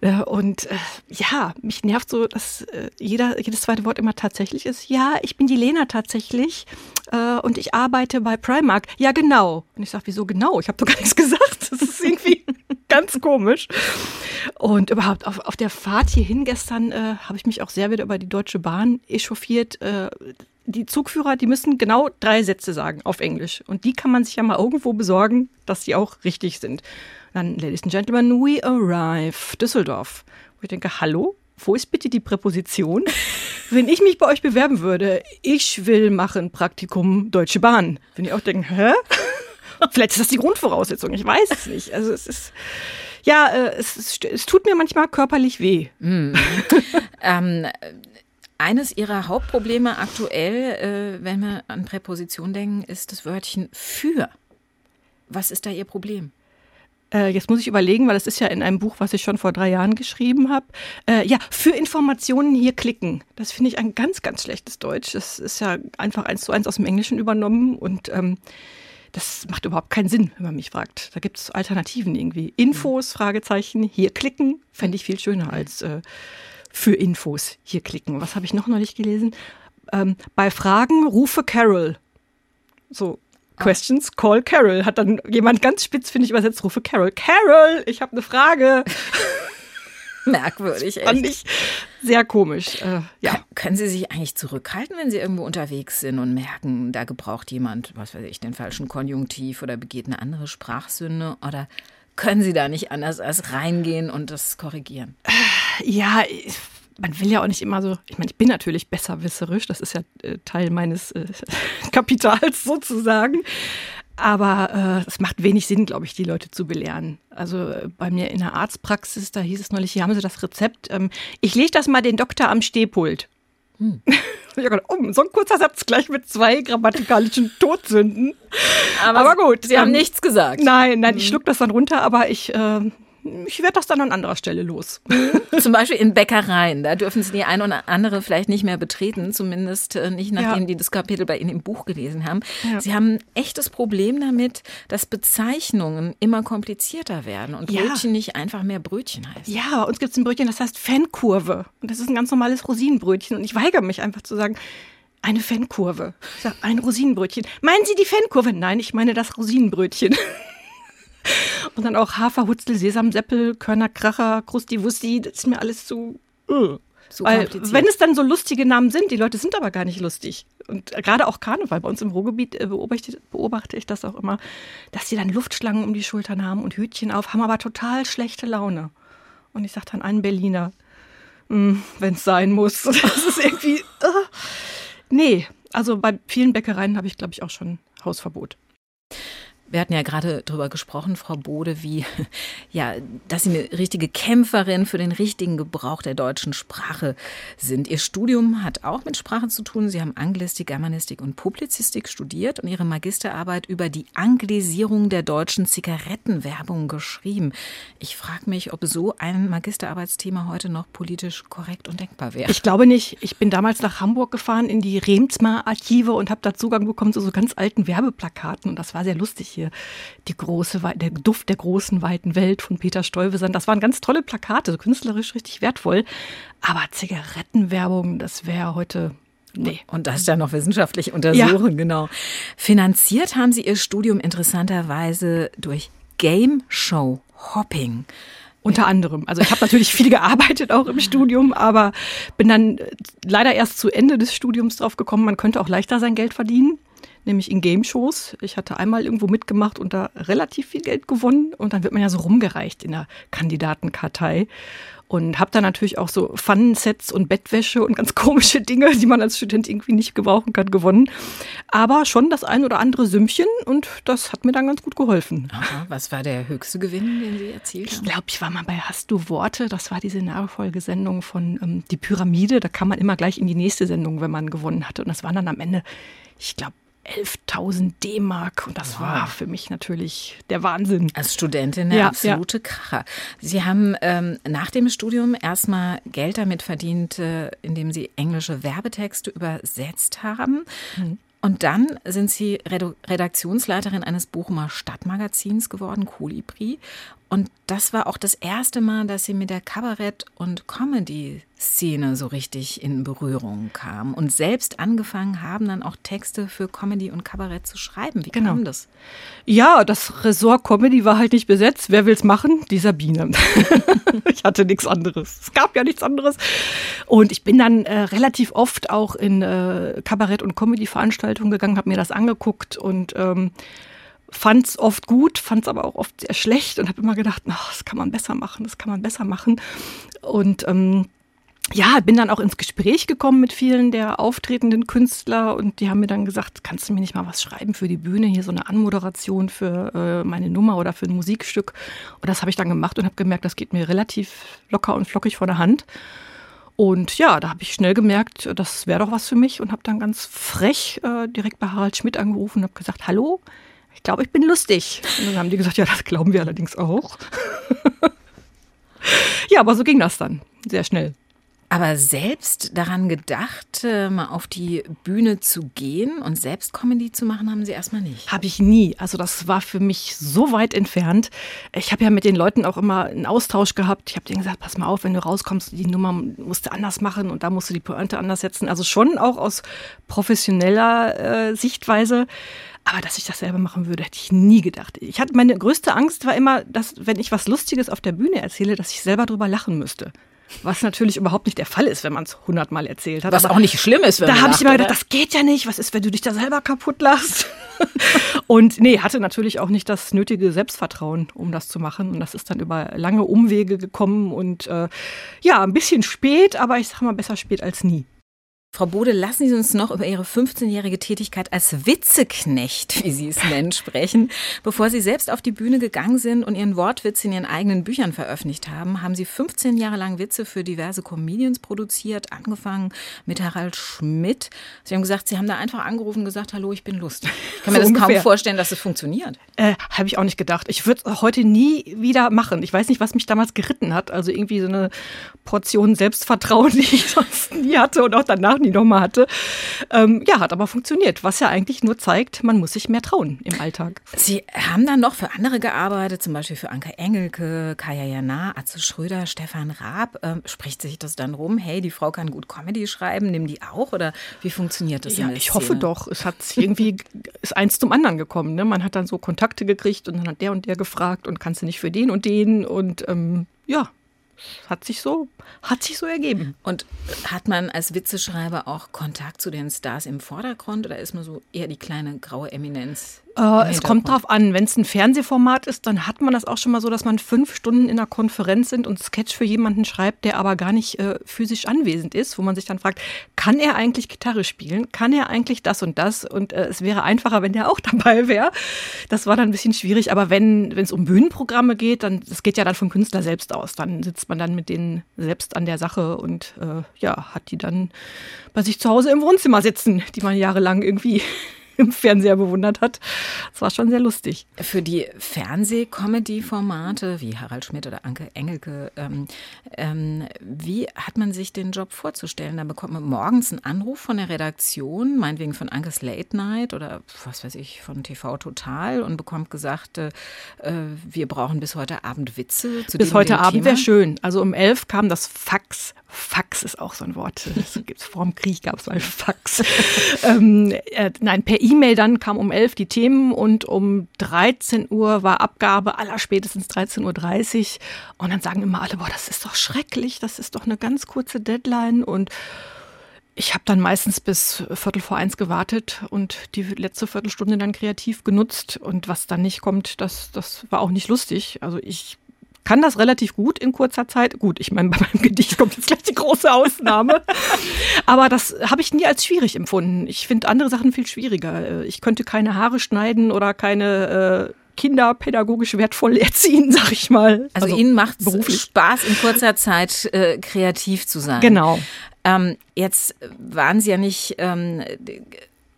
Äh, Und äh, ja, mich nervt so, dass äh, jeder, jedes zweite Wort immer tatsächlich ist. Ja, ich bin die Lena tatsächlich äh, und ich arbeite bei Primark. Ja, genau. Und ich sage, wieso genau? Ich habe doch gar nichts gesagt. Das ist irgendwie ganz komisch. Und überhaupt auf, auf der Fahrt hierhin gestern äh, habe ich mich auch sehr wieder über die Deutsche Bahn echauffiert. Die Zugführer, die müssen genau drei Sätze sagen auf Englisch. Und die kann man sich ja mal irgendwo besorgen, dass die auch richtig sind. Dann, Ladies and Gentlemen, we arrive, Düsseldorf. Wo ich denke, hallo? Wo ist bitte die Präposition? Wenn ich mich bei euch bewerben würde, ich will machen Praktikum Deutsche Bahn. Wenn ihr auch denken, hä? Vielleicht ist das die Grundvoraussetzung, ich weiß es nicht. Also es ist, ja, äh, es, es, es tut mir manchmal körperlich weh. Ähm, eines ihrer Hauptprobleme aktuell, äh, wenn wir an Präposition denken, ist das Wörtchen für. Was ist da ihr Problem? Äh, jetzt muss ich überlegen, weil es ist ja in einem Buch, was ich schon vor drei Jahren geschrieben habe. Äh, ja, für Informationen hier klicken. Das finde ich ein ganz, ganz schlechtes Deutsch. Das ist ja einfach eins zu eins aus dem Englischen übernommen und ähm, das macht überhaupt keinen Sinn, wenn man mich fragt. Da gibt es Alternativen irgendwie. Infos, Fragezeichen, hier klicken, fände ich viel schöner als äh, für Infos hier klicken. Was habe ich noch neulich gelesen? Ähm, bei Fragen rufe Carol. So, Questions, call Carol. Hat dann jemand ganz spitz, finde ich, übersetzt, rufe Carol. Carol, ich habe eine Frage. Merkwürdig, Fand echt. ich sehr komisch. Äh, ja. K- Können Sie sich eigentlich zurückhalten, wenn Sie irgendwo unterwegs sind und merken, da gebraucht jemand, was weiß ich, den falschen Konjunktiv oder begeht eine andere Sprachsünde? Oder können Sie da nicht anders als reingehen und das korrigieren? Ja, man will ja auch nicht immer so, ich meine, ich bin natürlich besserwisserisch, das ist ja äh, Teil meines äh, Kapitals sozusagen. Aber äh, es macht wenig Sinn, glaube ich, die Leute zu belehren. Also äh, bei mir in der Arztpraxis, da hieß es neulich, hier haben Sie das Rezept. Ähm, ich lege das mal den Doktor am Stehpult. Hm. Ich oh, so ein kurzer Satz gleich mit zwei grammatikalischen Todsünden. Aber, aber gut. Sie ähm, haben nichts gesagt. Nein, nein, ich hm. schluck das dann runter, aber ich äh, ich werde das dann an anderer Stelle los. Zum Beispiel in Bäckereien. Da dürfen Sie die eine oder andere vielleicht nicht mehr betreten, zumindest äh, nicht nachdem ja. die das Kapitel bei Ihnen im Buch gelesen haben. Ja. Sie haben ein echtes Problem damit, dass Bezeichnungen immer komplizierter werden und Brötchen ja. nicht einfach mehr Brötchen heißen. Ja, bei uns gibt es ein Brötchen, das heißt Fankurve. Und das ist ein ganz normales Rosinenbrötchen. Und ich weigere mich einfach zu sagen, eine Fankurve. Ein Rosinenbrötchen. Meinen Sie die Fankurve? Nein, ich meine das Rosinenbrötchen. Und dann auch Haferhutzel, Sesamseppel, Körner, Kracher, Krusti-Wussi, das ist mir alles zu. So Weil, wenn es dann so lustige Namen sind, die Leute sind aber gar nicht lustig. Und gerade auch Karneval, bei uns im Ruhrgebiet äh, beobachte, beobachte ich das auch immer, dass sie dann Luftschlangen um die Schultern haben und Hütchen auf, haben aber total schlechte Laune. Und ich sage dann einen Berliner, hm, wenn es sein muss. Das ist irgendwie. Uh. Nee, also bei vielen Bäckereien habe ich, glaube ich, auch schon Hausverbot. Wir hatten ja gerade darüber gesprochen, Frau Bode, wie, ja, dass Sie eine richtige Kämpferin für den richtigen Gebrauch der deutschen Sprache sind. Ihr Studium hat auch mit Sprache zu tun. Sie haben Anglistik, Germanistik und Publizistik studiert und Ihre Magisterarbeit über die Anglisierung der deutschen Zigarettenwerbung geschrieben. Ich frage mich, ob so ein Magisterarbeitsthema heute noch politisch korrekt und denkbar wäre. Ich glaube nicht. Ich bin damals nach Hamburg gefahren in die Remsmar-Archive und habe da Zugang bekommen zu so ganz alten Werbeplakaten und das war sehr lustig hier hier die große, der Duft der großen, weiten Welt von Peter Stuyvesant. Das waren ganz tolle Plakate, künstlerisch richtig wertvoll. Aber Zigarettenwerbung, das wäre heute Nee. Und das ja noch wissenschaftlich untersuchen, ja. genau. Finanziert haben Sie Ihr Studium interessanterweise durch Game Show Hopping. Unter anderem. Also ich habe natürlich viel gearbeitet auch im Studium, aber bin dann leider erst zu Ende des Studiums drauf gekommen, man könnte auch leichter sein Geld verdienen nämlich in Game-Shows. Ich hatte einmal irgendwo mitgemacht und da relativ viel Geld gewonnen und dann wird man ja so rumgereicht in der Kandidatenkartei und habe dann natürlich auch so Pfannensets und Bettwäsche und ganz komische Dinge, die man als Student irgendwie nicht gebrauchen kann, gewonnen. Aber schon das ein oder andere Sümmchen und das hat mir dann ganz gut geholfen. Aha, was war der höchste Gewinn, den Sie erzielt haben? Ich glaube, ich war mal bei Hast du Worte. Das war diese Nachfolgesendung von ähm, Die Pyramide. Da kam man immer gleich in die nächste Sendung, wenn man gewonnen hatte. Und das waren dann am Ende, ich glaube, 11.000 D-Mark. Und das wow. war für mich natürlich der Wahnsinn. Als Studentin eine ja, absolute ja. Kracher. Sie haben ähm, nach dem Studium erstmal Geld damit verdient, äh, indem Sie englische Werbetexte übersetzt haben. Mhm. Und dann sind Sie Redaktionsleiterin eines Bochumer Stadtmagazins geworden, Kolibri. Und das war auch das erste Mal, dass sie mit der Kabarett- und Comedy-Szene so richtig in Berührung kam und selbst angefangen haben, dann auch Texte für Comedy und Kabarett zu schreiben. Wie genau. kam das? Ja, das Ressort Comedy war halt nicht besetzt. Wer will's machen? Die Sabine. ich hatte nichts anderes. Es gab ja nichts anderes. Und ich bin dann äh, relativ oft auch in äh, Kabarett- und Comedy-Veranstaltungen gegangen, habe mir das angeguckt und ähm, fand es oft gut, fand es aber auch oft sehr schlecht und habe immer gedacht, ach, das kann man besser machen, das kann man besser machen. Und ähm, ja, bin dann auch ins Gespräch gekommen mit vielen der auftretenden Künstler und die haben mir dann gesagt, kannst du mir nicht mal was schreiben für die Bühne, hier so eine Anmoderation für äh, meine Nummer oder für ein Musikstück. Und das habe ich dann gemacht und habe gemerkt, das geht mir relativ locker und flockig vor der Hand. Und ja, da habe ich schnell gemerkt, das wäre doch was für mich und habe dann ganz frech äh, direkt bei Harald Schmidt angerufen und habe gesagt, hallo, ich glaube, ich bin lustig. Und dann haben die gesagt, ja, das glauben wir allerdings auch. ja, aber so ging das dann sehr schnell. Aber selbst daran gedacht, äh, mal auf die Bühne zu gehen und selbst Comedy zu machen, haben Sie erstmal nicht? Habe ich nie. Also das war für mich so weit entfernt. Ich habe ja mit den Leuten auch immer einen Austausch gehabt. Ich habe denen gesagt, pass mal auf, wenn du rauskommst, die Nummer musst du anders machen und da musst du die Pointe anders setzen. Also schon auch aus professioneller äh, Sichtweise. Aber dass ich das selber machen würde, hätte ich nie gedacht. Ich hatte meine größte Angst war immer, dass wenn ich was Lustiges auf der Bühne erzähle, dass ich selber drüber lachen müsste. Was natürlich überhaupt nicht der Fall ist, wenn man es hundertmal erzählt hat. Was Aber auch nicht schlimm ist, wenn Da habe ich immer gedacht, das geht ja nicht. Was ist, wenn du dich da selber kaputt lachst? und nee, hatte natürlich auch nicht das nötige Selbstvertrauen, um das zu machen. Und das ist dann über lange Umwege gekommen und äh, ja, ein bisschen spät, aber ich sag mal besser spät als nie. Frau Bode, lassen Sie uns noch über Ihre 15-jährige Tätigkeit als Witzeknecht, wie Sie es nennen, sprechen. Bevor Sie selbst auf die Bühne gegangen sind und Ihren Wortwitz in Ihren eigenen Büchern veröffentlicht haben, haben Sie 15 Jahre lang Witze für diverse Comedians produziert, angefangen mit Harald Schmidt. Sie haben gesagt, Sie haben da einfach angerufen und gesagt, hallo, ich bin lustig. Ich kann mir so das ungefähr. kaum vorstellen, dass es funktioniert. Äh, Habe ich auch nicht gedacht. Ich würde es heute nie wieder machen. Ich weiß nicht, was mich damals geritten hat. Also irgendwie so eine Portion Selbstvertrauen, die ich sonst nie hatte und auch danach nie nochmal hatte. Ähm, ja, hat aber funktioniert, was ja eigentlich nur zeigt, man muss sich mehr trauen im Alltag. Sie haben dann noch für andere gearbeitet, zum Beispiel für Anke Engelke, Kaya Jana, Atze Schröder, Stefan Raab. Ähm, spricht sich das dann rum? Hey, die Frau kann gut Comedy schreiben, nimm die auch? Oder wie funktioniert das? Ja, ich hoffe doch. Es hat irgendwie, ist eins zum anderen gekommen. Ne? Man hat dann so Kontakte gekriegt und dann hat der und der gefragt und kannst du nicht für den und den und ähm, ja, hat sich so, hat sich so ergeben. Und hat man als Witzeschreiber auch Kontakt zu den Stars im Vordergrund oder ist man so eher die kleine graue Eminenz? Äh, es kommt drauf an, wenn es ein Fernsehformat ist, dann hat man das auch schon mal so, dass man fünf Stunden in einer Konferenz sind und Sketch für jemanden schreibt, der aber gar nicht äh, physisch anwesend ist, wo man sich dann fragt, kann er eigentlich Gitarre spielen? Kann er eigentlich das und das? Und äh, es wäre einfacher, wenn der auch dabei wäre. Das war dann ein bisschen schwierig, aber wenn es um Bühnenprogramme geht, dann das geht ja dann vom Künstler selbst aus. Dann sitzt man dann mit denen selbst an der Sache und äh, ja, hat die dann bei sich zu Hause im Wohnzimmer sitzen, die man jahrelang irgendwie im Fernseher bewundert hat. Das war schon sehr lustig. Für die Fernseh-Comedy-Formate wie Harald Schmidt oder Anke Engelke, ähm, ähm, wie hat man sich den Job vorzustellen? Da bekommt man morgens einen Anruf von der Redaktion, meinetwegen von Ankes Late Night oder was weiß ich, von TV Total und bekommt gesagt, äh, wir brauchen bis heute Abend Witze. bis heute Abend wäre schön. Also um elf kam das Fax Fax ist auch so ein Wort. Das gibt's vor dem Krieg gab es mal Fax. ähm, äh, nein, per E-Mail dann kam um 11 die Themen und um 13 Uhr war Abgabe, aller spätestens 13.30 Uhr. Und dann sagen immer alle, boah, das ist doch schrecklich, das ist doch eine ganz kurze Deadline. Und ich habe dann meistens bis Viertel vor eins gewartet und die letzte Viertelstunde dann kreativ genutzt. Und was dann nicht kommt, das, das war auch nicht lustig. Also ich kann das relativ gut in kurzer Zeit. Gut, ich meine, bei meinem Gedicht kommt jetzt gleich die große Ausnahme. Aber das habe ich nie als schwierig empfunden. Ich finde andere Sachen viel schwieriger. Ich könnte keine Haare schneiden oder keine äh, Kinder pädagogisch wertvoll erziehen, sag ich mal. Also, also Ihnen macht es Spaß, in kurzer Zeit äh, kreativ zu sein. Genau. Ähm, jetzt waren Sie ja nicht ähm,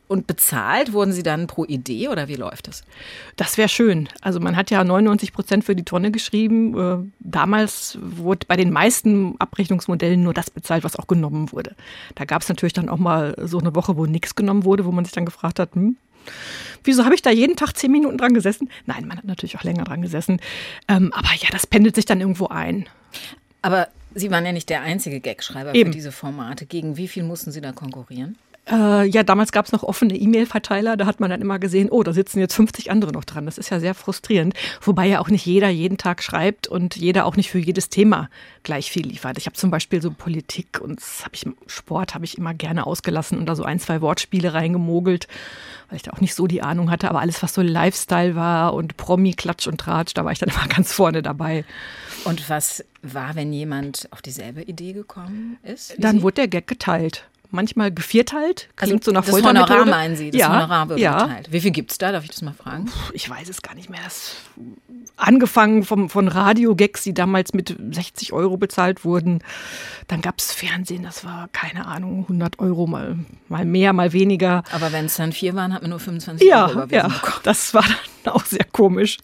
und bezahlt wurden Sie dann pro Idee oder wie läuft das? Das wäre schön. Also man hat ja 99 Prozent für die Tonne geschrieben. Äh, damals wurde bei den meisten Abrechnungsmodellen nur das bezahlt, was auch genommen wurde. Da gab es natürlich dann auch mal so eine Woche, wo nichts genommen wurde, wo man sich dann gefragt hat, hm, wieso habe ich da jeden Tag zehn Minuten dran gesessen? Nein, man hat natürlich auch länger dran gesessen. Ähm, aber ja, das pendelt sich dann irgendwo ein. Aber Sie waren ja nicht der einzige Gagschreiber für diese Formate. Gegen wie viel mussten Sie da konkurrieren? Äh, ja, damals gab es noch offene E-Mail-Verteiler. Da hat man dann immer gesehen, oh, da sitzen jetzt 50 andere noch dran. Das ist ja sehr frustrierend. Wobei ja auch nicht jeder jeden Tag schreibt und jeder auch nicht für jedes Thema gleich viel liefert. Ich habe zum Beispiel so Politik und hab ich, Sport habe ich immer gerne ausgelassen und da so ein, zwei Wortspiele reingemogelt, weil ich da auch nicht so die Ahnung hatte. Aber alles, was so Lifestyle war und Promi, Klatsch und Tratsch, da war ich dann immer ganz vorne dabei. Und was war, wenn jemand auf dieselbe Idee gekommen ist? Dann Sie? wurde der Gag geteilt manchmal gevierteilt. Klingt also so nach Das Honorar meinen Sie? Das ja, Honorar wird ja. geteilt. Wie viel gibt es da? Darf ich das mal fragen? Ich weiß es gar nicht mehr. Das angefangen vom, von Radio-Gags, die damals mit 60 Euro bezahlt wurden. Dann gab es Fernsehen, das war, keine Ahnung, 100 Euro, mal, mal mehr, mal weniger. Aber wenn es dann vier waren, hat man nur 25 ja, Euro überwiesen Ja, das war dann auch sehr komisch.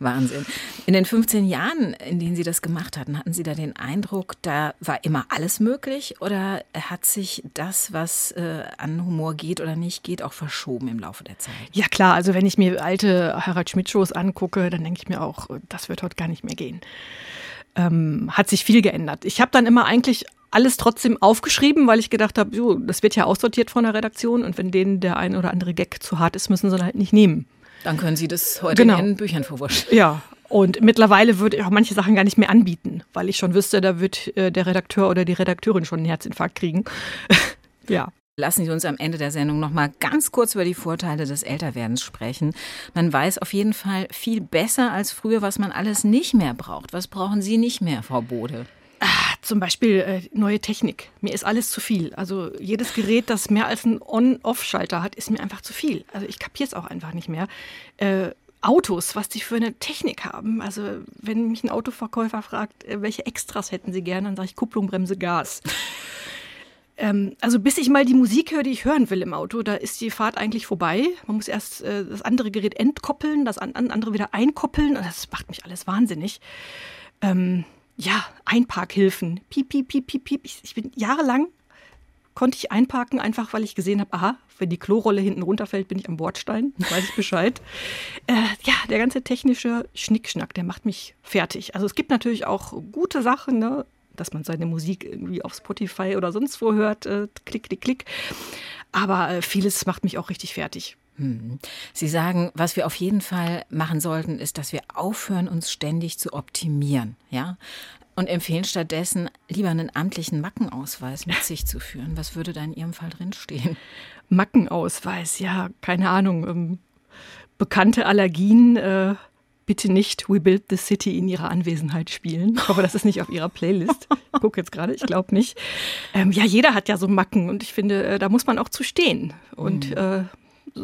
Wahnsinn. In den 15 Jahren, in denen Sie das gemacht hatten, hatten Sie da den Eindruck, da war immer alles möglich oder hat sich das, was äh, an Humor geht oder nicht geht, auch verschoben im Laufe der Zeit? Ja klar, also wenn ich mir alte Harald Schmidt-Shows angucke, dann denke ich mir auch, das wird heute gar nicht mehr gehen. Ähm, hat sich viel geändert. Ich habe dann immer eigentlich alles trotzdem aufgeschrieben, weil ich gedacht habe, das wird ja aussortiert von der Redaktion und wenn denen der ein oder andere Gag zu hart ist, müssen sie ihn halt nicht nehmen. Dann können Sie das heute genau. in Büchern verwurschen. Ja, Und mittlerweile würde ich auch manche Sachen gar nicht mehr anbieten, weil ich schon wüsste, da wird äh, der Redakteur oder die Redakteurin schon einen Herzinfarkt kriegen. ja. Lassen Sie uns am Ende der Sendung noch mal ganz kurz über die Vorteile des Älterwerdens sprechen. Man weiß auf jeden Fall viel besser als früher, was man alles nicht mehr braucht. Was brauchen Sie nicht mehr, Frau Bode? Zum Beispiel äh, neue Technik. Mir ist alles zu viel. Also jedes Gerät, das mehr als einen On-Off-Schalter hat, ist mir einfach zu viel. Also ich kapiere es auch einfach nicht mehr. Äh, Autos, was die für eine Technik haben. Also wenn mich ein Autoverkäufer fragt, äh, welche Extras hätten sie gerne, dann sage ich Kupplung, Bremse, Gas. Ähm, also bis ich mal die Musik höre, die ich hören will im Auto, da ist die Fahrt eigentlich vorbei. Man muss erst äh, das andere Gerät entkoppeln, das an, andere wieder einkoppeln. Und das macht mich alles wahnsinnig. Ähm, ja, Einparkhilfen. Piep, piep, piep, piep, piep. Ich, ich bin jahrelang konnte ich einparken, einfach weil ich gesehen habe, aha, wenn die Klorolle hinten runterfällt, bin ich am Bordstein, weiß ich Bescheid. äh, ja, der ganze technische Schnickschnack, der macht mich fertig. Also es gibt natürlich auch gute Sachen, ne? dass man seine Musik irgendwie auf Spotify oder sonst wo hört, äh, klick, klick, klick. Aber äh, vieles macht mich auch richtig fertig. Hm. Sie sagen, was wir auf jeden Fall machen sollten, ist, dass wir aufhören, uns ständig zu optimieren, ja? Und empfehlen stattdessen lieber einen amtlichen Mackenausweis mit sich zu führen. Was würde da in Ihrem Fall drinstehen? Mackenausweis, ja, keine Ahnung. Ähm, bekannte Allergien, äh, bitte nicht We Build the City in ihrer Anwesenheit spielen. Ich hoffe, das ist nicht auf ihrer Playlist. Ich gucke jetzt gerade, ich glaube nicht. Ähm, ja, jeder hat ja so Macken und ich finde, äh, da muss man auch zu stehen. Und mhm. äh,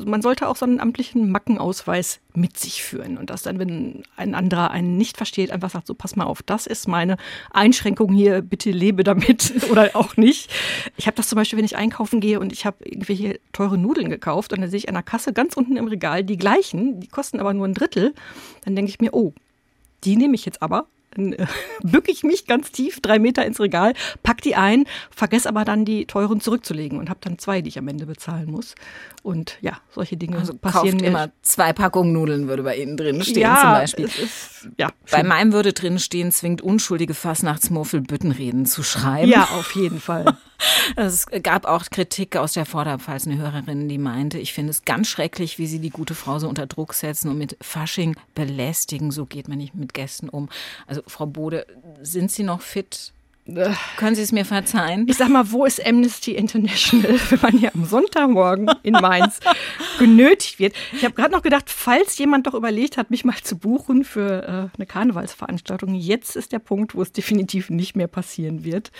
man sollte auch so einen amtlichen Mackenausweis mit sich führen und das dann, wenn ein anderer einen nicht versteht, einfach sagt, so pass mal auf, das ist meine Einschränkung hier, bitte lebe damit oder auch nicht. Ich habe das zum Beispiel, wenn ich einkaufen gehe und ich habe irgendwelche teure Nudeln gekauft und dann sehe ich an der Kasse ganz unten im Regal die gleichen, die kosten aber nur ein Drittel, dann denke ich mir, oh, die nehme ich jetzt aber bücke ich mich ganz tief, drei Meter ins Regal, pack die ein, vergesse aber dann die teuren zurückzulegen und habe dann zwei, die ich am Ende bezahlen muss. Und ja, solche Dinge also passieren. Kauft immer zwei Packungen Nudeln, würde bei Ihnen drin stehen ja, zum Beispiel. Ist, ja, bei meinem würde drin stehen, zwingt unschuldige Fastnachtsmuffel Büttenreden zu schreiben. Ja, auf jeden Fall. Es gab auch Kritik aus der Vorderpfalz, eine Hörerin, die meinte, ich finde es ganz schrecklich, wie sie die gute Frau so unter Druck setzen und mit Fasching belästigen. So geht man nicht mit Gästen um. Also Frau Bode, sind Sie noch fit? Können Sie es mir verzeihen? Ich sag mal, wo ist Amnesty International, wenn man hier am Sonntagmorgen in Mainz genötigt wird? Ich habe gerade noch gedacht, falls jemand doch überlegt hat, mich mal zu buchen für äh, eine Karnevalsveranstaltung, jetzt ist der Punkt, wo es definitiv nicht mehr passieren wird,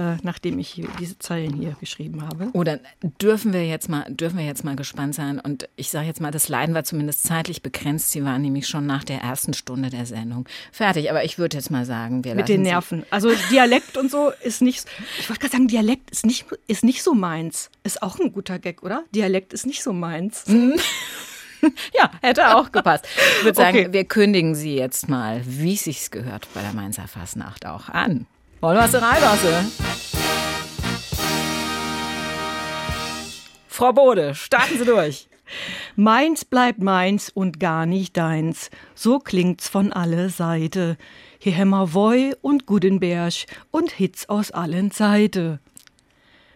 äh, nachdem ich diese Zeilen hier geschrieben habe. Oder dürfen wir jetzt mal, dürfen wir jetzt mal gespannt sein? Und ich sage jetzt mal, das Leiden war zumindest zeitlich begrenzt. Sie waren nämlich schon nach der ersten Stunde der Sendung fertig. Aber ich würde jetzt mal sagen, wir Mit den Nerven. Also Dialekt und so ist nicht. Ich wollte gerade sagen, Dialekt ist nicht, ist nicht so meins. Ist auch ein guter Gag, oder? Dialekt ist nicht so meins. Mhm. ja, hätte auch gepasst. Ich würde sagen, okay. wir kündigen Sie jetzt mal, wie es sich gehört, bei der Mainzer Fastnacht auch an. Wollen wir sie reinlassen? Frau Bode, starten Sie durch. Meins bleibt meins und gar nicht deins. So klingt's von alle Seite. Hier hämmer Woi und Gudenberg und Hitz aus allen Seite.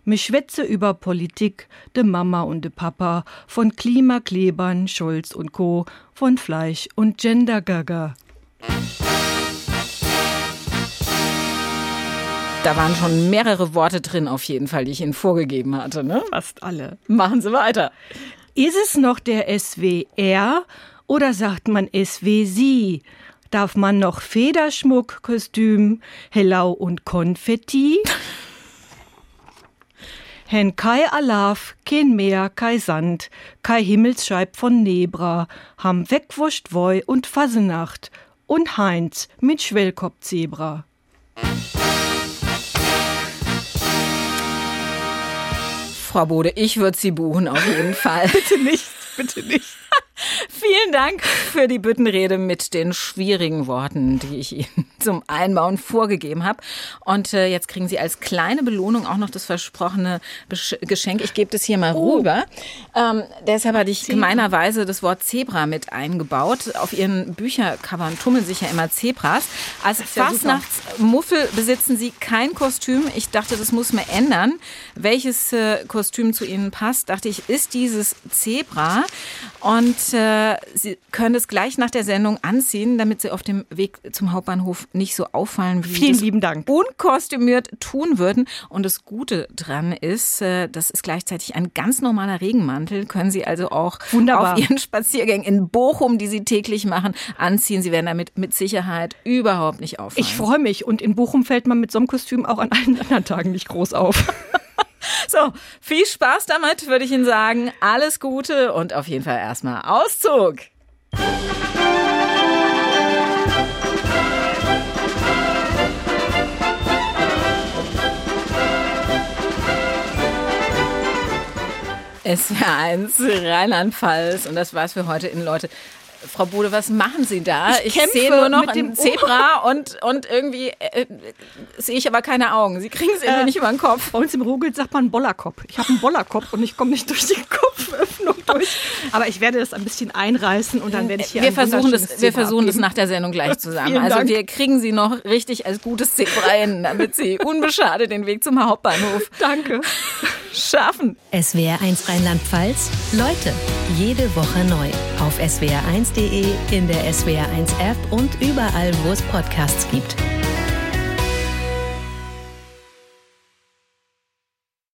Mich schwätze über Politik, de Mama und de Papa, von Klimaklebern, Scholz und Co., von Fleisch und Gendergaga. Da waren schon mehrere Worte drin, auf jeden Fall, die ich Ihnen vorgegeben hatte, ne? Fast alle. Machen Sie weiter. Ist es noch der SWR oder sagt man SW Darf man noch Federschmuck, Kostüm, Hellau und Konfetti? Hen kai Alaf, kein Meer, kai Sand, kai Himmelsscheib von Nebra, ham wegwuscht Woi und Fasenacht und Heinz mit Schwellkopfzebra. Frau Bode, ich würde Sie buchen auf jeden Fall. bitte nicht, bitte nicht. Vielen Dank für die Büttenrede mit den schwierigen Worten, die ich Ihnen zum Einbauen vorgegeben habe. Und äh, jetzt kriegen Sie als kleine Belohnung auch noch das versprochene Besch Geschenk. Ich gebe das hier mal oh. rüber. Ähm, deshalb hatte ich Zebra. gemeinerweise das Wort Zebra mit eingebaut. Auf Ihren Büchercovern tummeln sich ja immer Zebras. Als Fastnachtsmuffel besitzen Sie kein Kostüm. Ich dachte, das muss man ändern. Welches äh, Kostüm zu Ihnen passt, dachte ich, ist dieses Zebra. Und äh, Sie können es gleich nach der Sendung anziehen, damit Sie auf dem Weg zum Hauptbahnhof nicht so auffallen, wie Vielen lieben Dank. unkostümiert tun würden. Und das Gute dran ist, äh, das ist gleichzeitig ein ganz normaler Regenmantel. Können Sie also auch Wunderbar. auf Ihren Spaziergängen in Bochum, die Sie täglich machen, anziehen. Sie werden damit mit Sicherheit überhaupt nicht auffallen. Ich freue mich. Und in Bochum fällt man mit so einem Kostüm auch an allen anderen Tagen nicht groß auf. So, viel Spaß damit, würde ich Ihnen sagen. Alles Gute und auf jeden Fall erstmal Auszug. SR1 Rheinland-Pfalz und das war's für heute in Leute. Frau Bode, was machen Sie da? Ich, ich sehe nur noch ein Zebra und, und irgendwie äh, sehe ich aber keine Augen. Sie kriegen es irgendwie äh, nicht über den Kopf. Bei uns im Ruhrgebiet sagt man Bollerkopf. Ich habe einen Bollerkopf und ich komme nicht durch die Kopföffnung durch. Aber ich werde das ein bisschen einreißen und dann werde ich hier Wir versuchen das, wir versuchen das nach der Sendung gleich zusammen. also Dank. wir kriegen Sie noch richtig als gutes Zebra hin, damit Sie unbeschadet den Weg zum Hauptbahnhof Danke. schaffen. SWR1 Rheinland-Pfalz. Leute, jede Woche neu auf swr1 in der SWR1 App und überall, wo es Podcasts gibt.